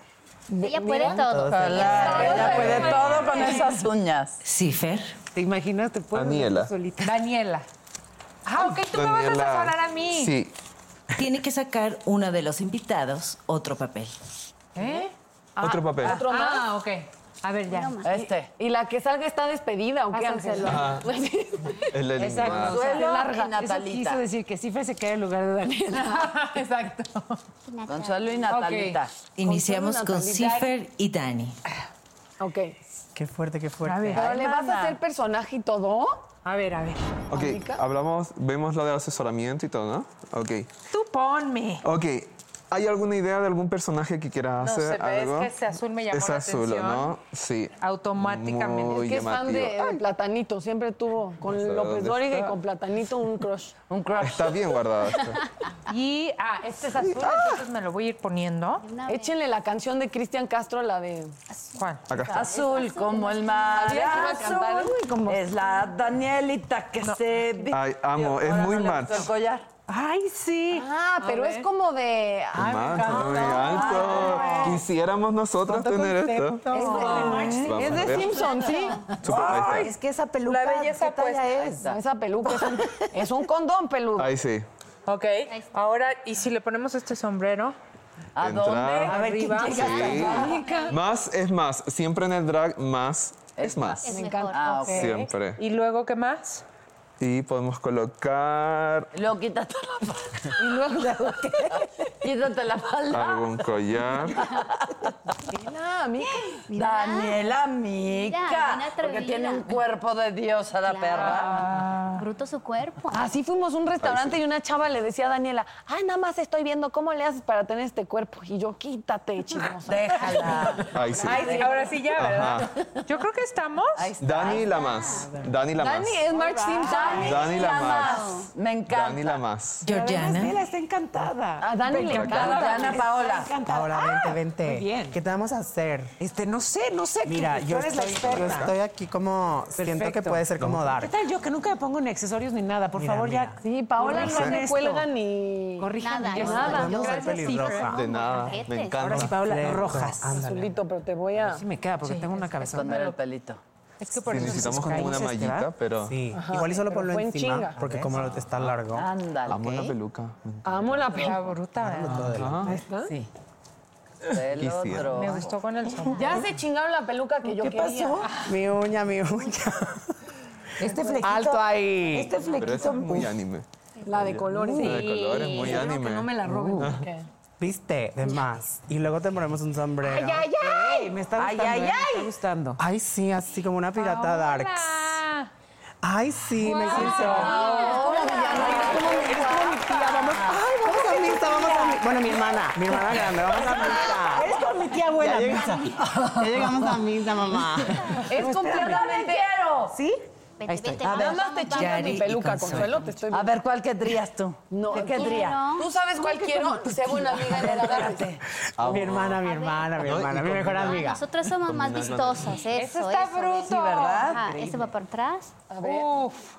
ella puede todo. Ella puede todo con esas uñas. Cifer, ¿Te imaginas? Te puedes Daniela. solita. Daniela. Ah, ok, tú me vas a asesorar a mí. Sí. tiene que sacar una de los invitados otro papel. ¿Eh? Otro papel. ¿Otro más? Ah, ok. A ver, ya. Este. ¿Y la que salga está despedida o qué, Ángel? La eliminada. Consuelo larga. y Natalita. Quiso decir que Cifre se queda en lugar de Daniela. Exacto. Consuelo y Natalita. Iniciamos con. Cifer y Dani. Ok. Qué fuerte, qué fuerte. A ver. ¿Pero le vas a hacer personaje y todo? A ver, a ver. Ok, hablamos, vemos lo del asesoramiento y todo, ¿no? Ok. Tú ponme. Ok. ¿Hay alguna idea de algún personaje que quieras No hacer? pero es algo? que ese azul me llamó Es la azul, atención. ¿no? Sí. Automáticamente. Muy Es que es fan de, llamativo. de Platanito. Siempre tuvo con López Dóriga y con Platanito un crush. Un crush. Está bien guardado esto. Y, ah, este es azul, entonces me lo voy a ir poniendo. Échenle la canción de Cristian Castro, la de... ¿Cuál? Acá está. Azul como el mar. Azul. Uy, como- Es la Danielita que se... vi- Ay, amo, es muy no Ay, sí. Ah, pero es como de... Ay, me encanta. alto. Quisiéramos nosotros tener esto. Es de Simpson, sí. Está. Es que esa peluca, La belleza ¿qué talla es? No, esa peluca es un, es un condón peludo. Ahí sí. Ok. Ahora, ¿y si le ponemos este sombrero? ¿A Entrar. dónde? A ver, ¿quién Arriba. llega? Sí. Más es más. Siempre en el drag, más es Es más. mejor. Ah, ok. Siempre. ¿Y luego qué más? Y podemos colocar luego quítate la falda. Y luego, Quítate la falda. algún collar. Mira, amiga. Daniela Mira, Mica. bien Porque atrevida. tiene un cuerpo de diosa la perra. Bruto su cuerpo. Así fuimos a un restaurante y una chava le decía a Daniela, ay, nada más estoy viendo cómo le haces para tener este cuerpo. Y yo, quítate, chismosa. Déjala. Ahí sí. Ay, sí, ahora sí ya, ¿verdad? Ajá. Yo creo que estamos. Dani la más. Dani la más. Dani es March Simpson. Dani la más. Me encanta. Dani la más. Georgiana. Además, está encantada. A Dani le encanta. Georgiana Paola. Encantada. Paola, vente, vente. muy bien. ¿Qué te vamos a hacer? Este, no sé, no sé. Mira, tú yo eres la estoy, yo aquí como... Siento que puede ser como ¿Qué dark. tal yo que nunca me pongo ni accesorios ni nada? Por Mira, favor, mira. ya. Sí, Paola no esto. cuelga ni... Corrijan Nada, esto. nada. Ser Gracias, pelirroja. De nada. Me encanta. Ahora sí, Paola, rojas. Azulito, pero te voy a... Sí me queda porque tengo una cabeza. Esconder el pelito. Es que por Sí, eso necesitamos como una mallita, ¿verdad? pero Sí, igual y solo pero ponlo encima, chinga. porque como lo está largo. Ándale. amo la peluca. Amo la la peluca. bruta. Ajá. Sí. Del Quisiera. otro. Me gustó con el sombrero. Ya se chingaron la peluca que yo ¿Qué quería. pasó? Mi uña, mi uña. Este flequito. Alto ahí. Este Pero flequito. es muy anime. La de colores. La de colores, muy Espero anime. que no me la roben. porque- ¿Viste? De más. Y luego te ponemos un sombrero. ¡Ay, ay, ay! Me está Ay, gustando, ay, ¿eh? Me ay. está gustando. Ay, sí, así como una pirata darks. Hola. Ay, sí, me. Eres como mi tía, vamos. Ay, vamos a misa, vamos a misa. Bueno, mi hermana, mi hermana grande, vamos a misa. Eres como mi tía abuela, Ya, misa. ya llegamos a misa, mamá. Es completamente. ¿Sí? Nada vamos, más te mi y peluca, Consuelo. Consuelo, te estoy A ver, ¿cuál querrías tú? No, ¿Qué querría? Tú sabes cuál quiero, sé buena amiga en el agárrate. Mi hermana, mi hermana, mi hermana, mi mejor amiga. Nosotras somos más vistosas, eso. Eso está bruto. Sí, ¿verdad? Ajá, ese va para atrás. A ver. Uf.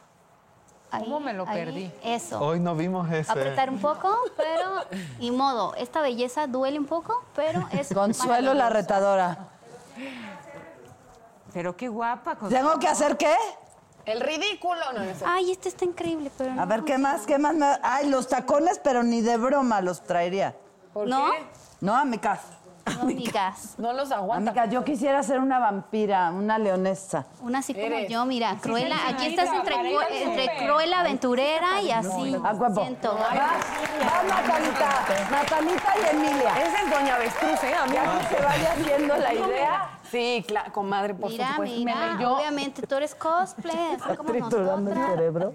Ahí, ¿Cómo me lo ahí, perdí? Eso. Hoy no vimos ese. Apretar un poco, pero y modo. Esta belleza duele un poco, pero es Consuelo la retadora. Pero qué guapa. Consuelo. ¿Tengo que hacer qué? El ridículo. No, no sé. Ay, este está increíble, pero A ver, ¿qué más? ¿Qué más? Ay, los tacones, pero ni de broma los traería. ¿Por ¿No? qué? No, amigas. No, amigas. No los aguanta. Amigas, yo quisiera ser una vampira, una leonesa. Una así como Eres. yo, mira, Cruella. Aquí estás entre, entre súper. Cruella aventurera y así. A huevo. Siento. Va, va Natalita, Natalita y Emilia. Esa es Doña Avestruz, ¿eh? A mí Ya que se vaya haciendo la idea. Sí, claro, comadre, por Mira, supuesto. mira, Me leyó. obviamente tú eres cosplay, así como Triturando el cerebro.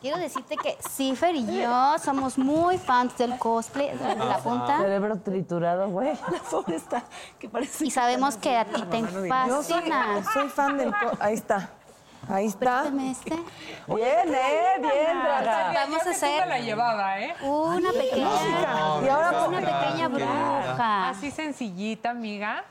Quiero decirte que Cifer y yo somos muy fans del cosplay de la punta Cerebro triturado, güey. La pobre está, que parece... y sabemos que a ti te Yo soy, fascina. soy fan del... co- Ahí está. Ahí está. Este. Bien, eh, bien, draga. Vamos a me la hacer llevaba, ¿eh? una pequeña, Y ahora una pequeña bruja. Así sencillita, amiga.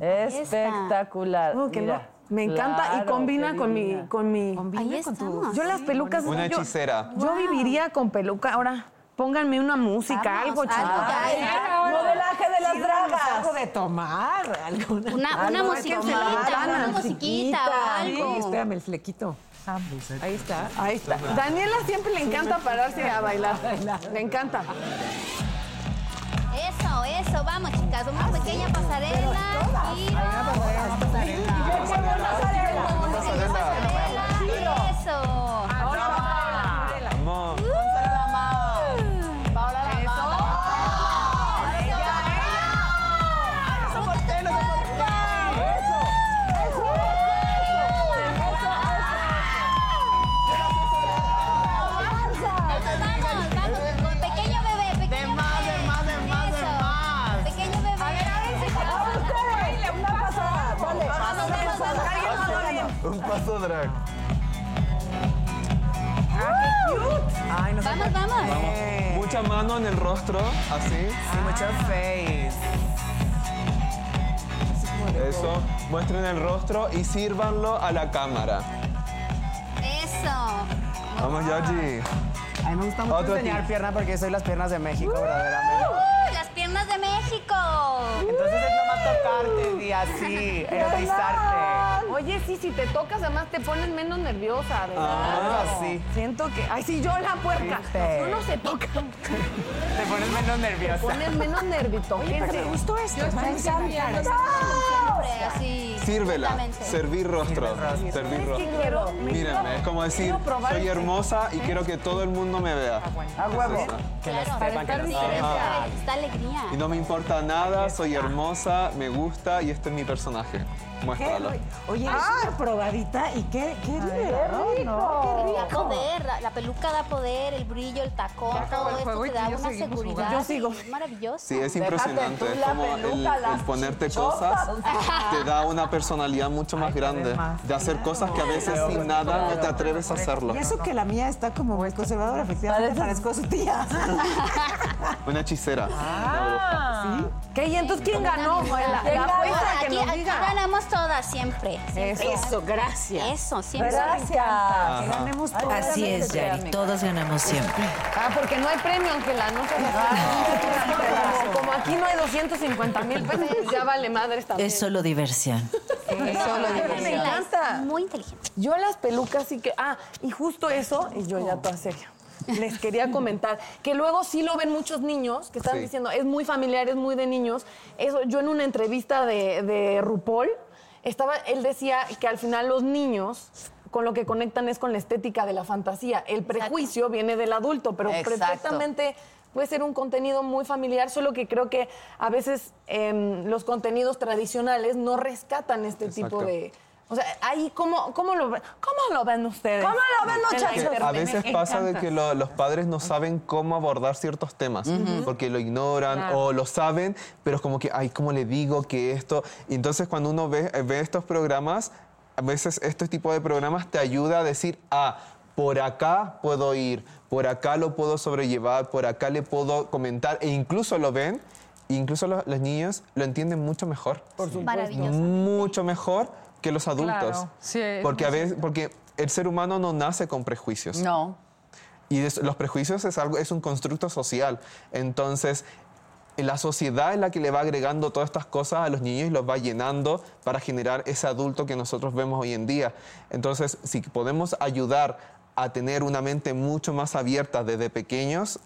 Espectacular. No, que Mira. no. Me encanta y Claro, combina qué con mi, con mi. Ahí estamos. Yo las pelucas. Una yo, hechicera. yo viviría con peluca. Ahora, pónganme una música, Vamos, algo algo modelaje de las dragas. Algo de tomar, alguna. Una, una Algo, musiquita, una musiquita o Sí, algo. espérame, el flequito. Ahí está. Ahí está. Daniela siempre le encanta pararse a bailar. Le encanta. Eso, eso, vamos chicas, una pequeña pasarela. Giro. Pasarela. Vamos. Un paso drag. Ay, no sé. Vamos, vamos. Mucha mano en el rostro, así. Sí, mucho face. Eso. Muestren el rostro y sírvanlo a la cámara. Eso. Vamos, Yaji. A mí me gusta mucho Otro enseñar tip. pierna porque soy las piernas de México, verdaderamente. Uh, las piernas de México. Entonces es nomás tocarte y así, erotizarte. Oye, sí, si te tocas, además te pones menos nerviosa, ¿verdad? Ah, sí. Siento que. Ay, sí, yo la puerca. Uno se toca. Te pones menos nerviosa. Pones menos nervito. Pero justo esto, me encanta. Siempre así. Sírvela. Servir rostro. Servir rostro. Quiero. Mírenme, es como decir, soy este. hermosa y quiero que todo el mundo me vea. A huevo. Es eso. Que lo Claro, sepan, que lo Sí, sepan. Ajá. esta alegría. Y no me importa nada, soy hermosa, me gusta y este es mi personaje. Muéstralo. Oye, es una probadita y qué, qué liberador, ¿no? Da poder, la, la peluca da poder, el brillo, el tacón, Ya acabó todo el esto juego te da tú y yo una seguimos seguridad. jugando. Yo sigo. Es maravilloso. Sí, es Déjate impresionante. tú Es la como el, peluca, el las ponerte chichotas. cosas te da una personalidad mucho más grande. De hacer cosas que a veces sin nada no te atreves a hacerlo. Y eso que la mía está como muy conservadora, efectivamente parezco su tía. Una hechicera. ¿Qué? ¿Y entonces quién ganó? La, la apuesta que aquí, nos aquí diga. ganamos todas, siempre. siempre. Eso, gracias. Eso, siempre. Gracias. Ganemos todos. Así es, Yari, todos ganamos siempre. Ah, porque no hay premio, Ángela, no seas así. como, como aquí no hay 250 mil pesos, ya vale madres también. Es solo diversión. solo diversión. Me encanta. es Muy inteligente. Yo las pelucas sí que... Ah, y justo eso, y yo ya toda seria. Les quería comentar que luego sí lo ven muchos niños que están Sí. diciendo, es muy familiar, es muy de niños. Eso, yo en una entrevista de, de RuPaul, estaba, él decía que al final los niños con lo que conectan es con la estética de la fantasía. El prejuicio viene del adulto, pero Exacto. perfectamente puede ser un contenido muy familiar, solo que creo que a veces em, los contenidos tradicionales no rescatan este tipo de... O sea, ahí, ¿cómo, cómo, lo, ven- ¿cómo lo ven ustedes? ¿Cómo lo ven, muchachos? A veces pasa de que lo- los padres no saben cómo abordar ciertos temas, porque lo ignoran o lo saben, pero es como que, ay, ¿cómo le digo que esto? Y entonces cuando uno ve, ve estos programas, a veces este tipo de programas te ayuda a decir, ah, por acá puedo ir, por acá lo puedo sobrellevar, por acá le puedo comentar, e incluso lo ven, e incluso los, los niños lo entienden mucho mejor. Maravilloso. Mucho mejor que los adultos. Claro, sí, porque a veces, porque el ser humano no nace con prejuicios. No. Y es- los prejuicios es algo, es un constructo social. Entonces, la sociedad es la que le va agregando todas estas cosas a los niños y los va llenando para generar ese adulto que nosotros vemos hoy en día. Entonces, si podemos ayudar a tener una mente mucho más abierta desde pequeños,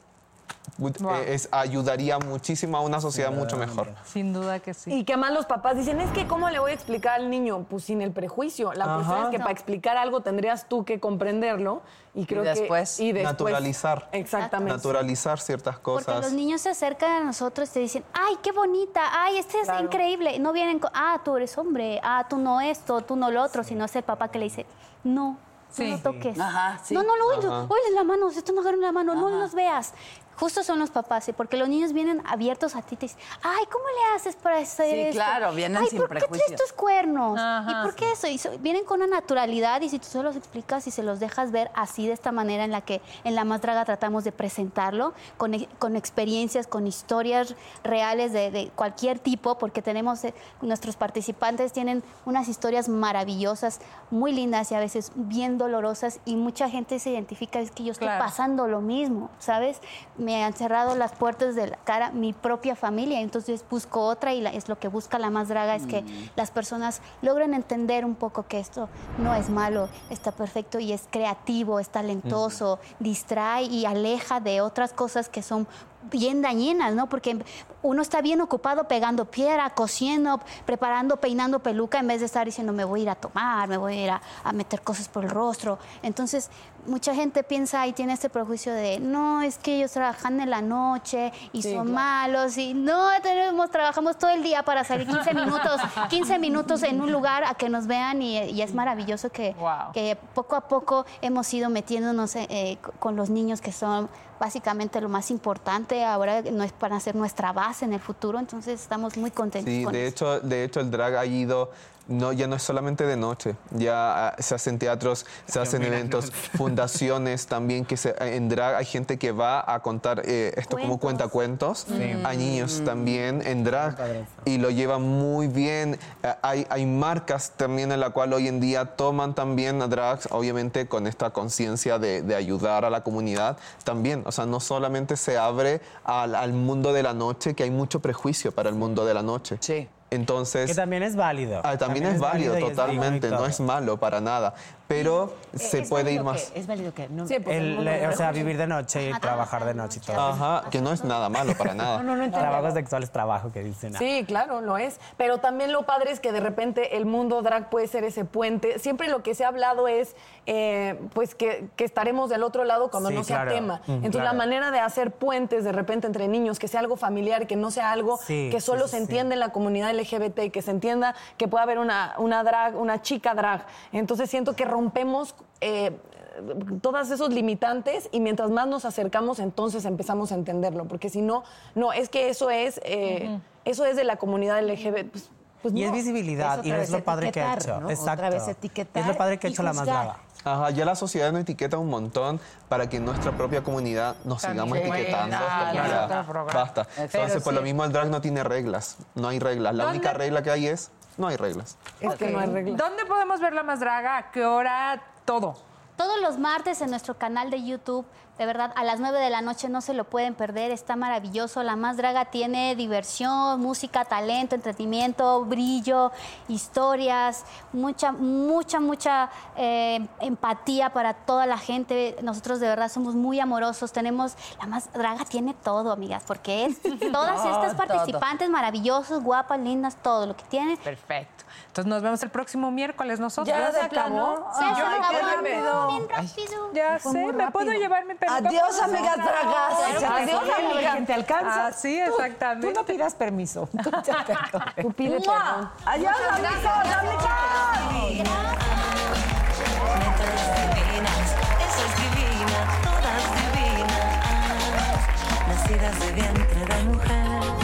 eh, es, ayudaría muchísimo a una sociedad mucho mejor. Sin duda que sí. Y que más los papás dicen, es que ¿cómo le voy a explicar al niño? Pues sin el prejuicio. La Ajá. cuestión es que No. para explicar algo tendrías tú que comprenderlo. Y creo después que... Y después Naturalizar. Exactamente. Naturalizar ciertas Porque cosas. los niños se acercan a nosotros y te dicen, ay, qué bonita, ay, este es Claro. increíble. No vienen con, ah, tú eres hombre, ah, tú no esto, tú no lo otro, sino es el papá que le dice, no, tú Sí. no toques. Ajá, sí. No, no lo oigas, Ajá. oye la mano, esto no agarren la mano, no los veas. Justo son los papás, ¿sí? porque los niños vienen abiertos a ti y te dicen, ay, ¿cómo le haces para hacer Sí, esto? claro, vienen ay, sin ¿por qué traes tus cuernos? Ajá, ¿Y por qué eso? Y so- vienen con una naturalidad y si tú se los explicas y se los dejas ver así, de esta manera en la que en La Más Draga tratamos de presentarlo, con, e- con experiencias, con historias reales de, de cualquier tipo, porque tenemos, eh, nuestros participantes tienen unas historias maravillosas, muy lindas y a veces bien dolorosas y mucha gente se identifica, es que yo estoy Claro. pasando lo mismo, ¿sabes? Me han cerrado las puertas de la cara mi propia familia, entonces busco otra y la- es lo que busca la más draga, es que las personas logren entender un poco que esto no es malo, está perfecto y es creativo, es talentoso, distrae y aleja de otras cosas que son bien dañinas, ¿no? Porque uno está bien ocupado pegando piedra, cosiendo, preparando, peinando peluca, en vez de estar diciendo, me voy a ir a tomar, me voy a ir a, a meter cosas por el rostro. Entonces, mucha gente piensa y tiene este prejuicio de, no, es que ellos trabajan en la noche y son malos, y no, tenemos, trabajamos todo el día para salir 15 minutos, 15 minutos en un lugar a que nos vean y, y es maravilloso que, Wow. que poco a poco hemos ido metiéndonos eh, eh, con los niños que son básicamente lo más importante ahora no es para hacer nuestra base en el futuro entonces estamos muy contentos Sí, con de eso. hecho, de hecho el drag ha ido, no, ya no es solamente de noche, ya ah, se hacen teatros, se hacen eventos, fundaciones también, que se, en drag hay gente que va a contar eh, esto como Cuentos. cuentacuentos a niños también en drag y lo llevan muy bien. Eh, Hay, hay marcas también en la cual hoy en día toman también a drags, obviamente con esta conciencia de, de ayudar a la comunidad también. O sea, no solamente se abre al, al mundo de la noche, que hay mucho prejuicio para el mundo de la noche. Sí. Entonces... Que también es válido. Ah, también, es válido, totalmente, no es malo para nada, pero se ¿Es puede ir más. ¿Es válido que No. Sí, pues, el o sea, vivir de noche y trabajar de noche y todo. Ajá, que no es nada malo para nada. No, no, no entiendo. Trabajo sexual es trabajo que dicen. Sí, claro, lo es. Pero también lo padre es que de repente el mundo drag puede ser ese puente. Siempre lo que se ha hablado es, eh, pues, que, que estaremos del otro lado cuando Sí, no sea claro. tema. Mm, Entonces, claro. la manera de hacer puentes de repente entre niños, que sea algo familiar, que no sea algo Sí, que sí, solo sí, se sí. entiende en la comunidad LGBT, que se entienda que puede haber una, una drag, una chica drag. Entonces, siento que rompemos... eh, todas esos limitantes y mientras más nos acercamos entonces empezamos a entenderlo porque si no no es que eso es eh, eso es de la comunidad LGBT pues, pues Y no. es visibilidad, Es y es lo padre que ha hecho. ¿no? Exacto. Otra vez etiquetar Es lo padre que ha hecho la más draga. Ajá, ya la sociedad nos etiqueta un montón para que nuestra propia comunidad nos sigamos También. etiquetando. Ya, ya, otro programa. basta. Entonces, por sí. lo mismo el drag no tiene reglas. No hay reglas. La ¿Dónde- única regla que hay es no hay reglas. es que no hay reglas ¿Dónde podemos ver la más draga? ¿A qué hora? Todo. Todos los martes en nuestro canal de YouTube, de verdad, a las 9 de la noche no se lo pueden perder, está maravilloso. La Más Draga tiene diversión, música, talento, entretenimiento, brillo, historias, mucha, mucha, mucha eh, empatía para toda la gente. Nosotros de verdad somos muy amorosos, tenemos, La Más Draga tiene todo, amigas, porque es todas estas Todo. participantes maravillosas, guapas, lindas, todo lo que tiene. Perfecto. Entonces nos vemos el próximo miércoles nosotros. Ya. Se yo acabó rápido. Ya sé, ¿me puedo llevar mi Adiós, amiga Tragas. Adiós, amiga. ¿Quién te alcanza? Ah, sí, Tú- exactamente. Tú, no pidas permiso. Tú pide perdón. Adiós, amigos, amigos. Netas divinas, todas divinas, nacidas de vientre de mujer.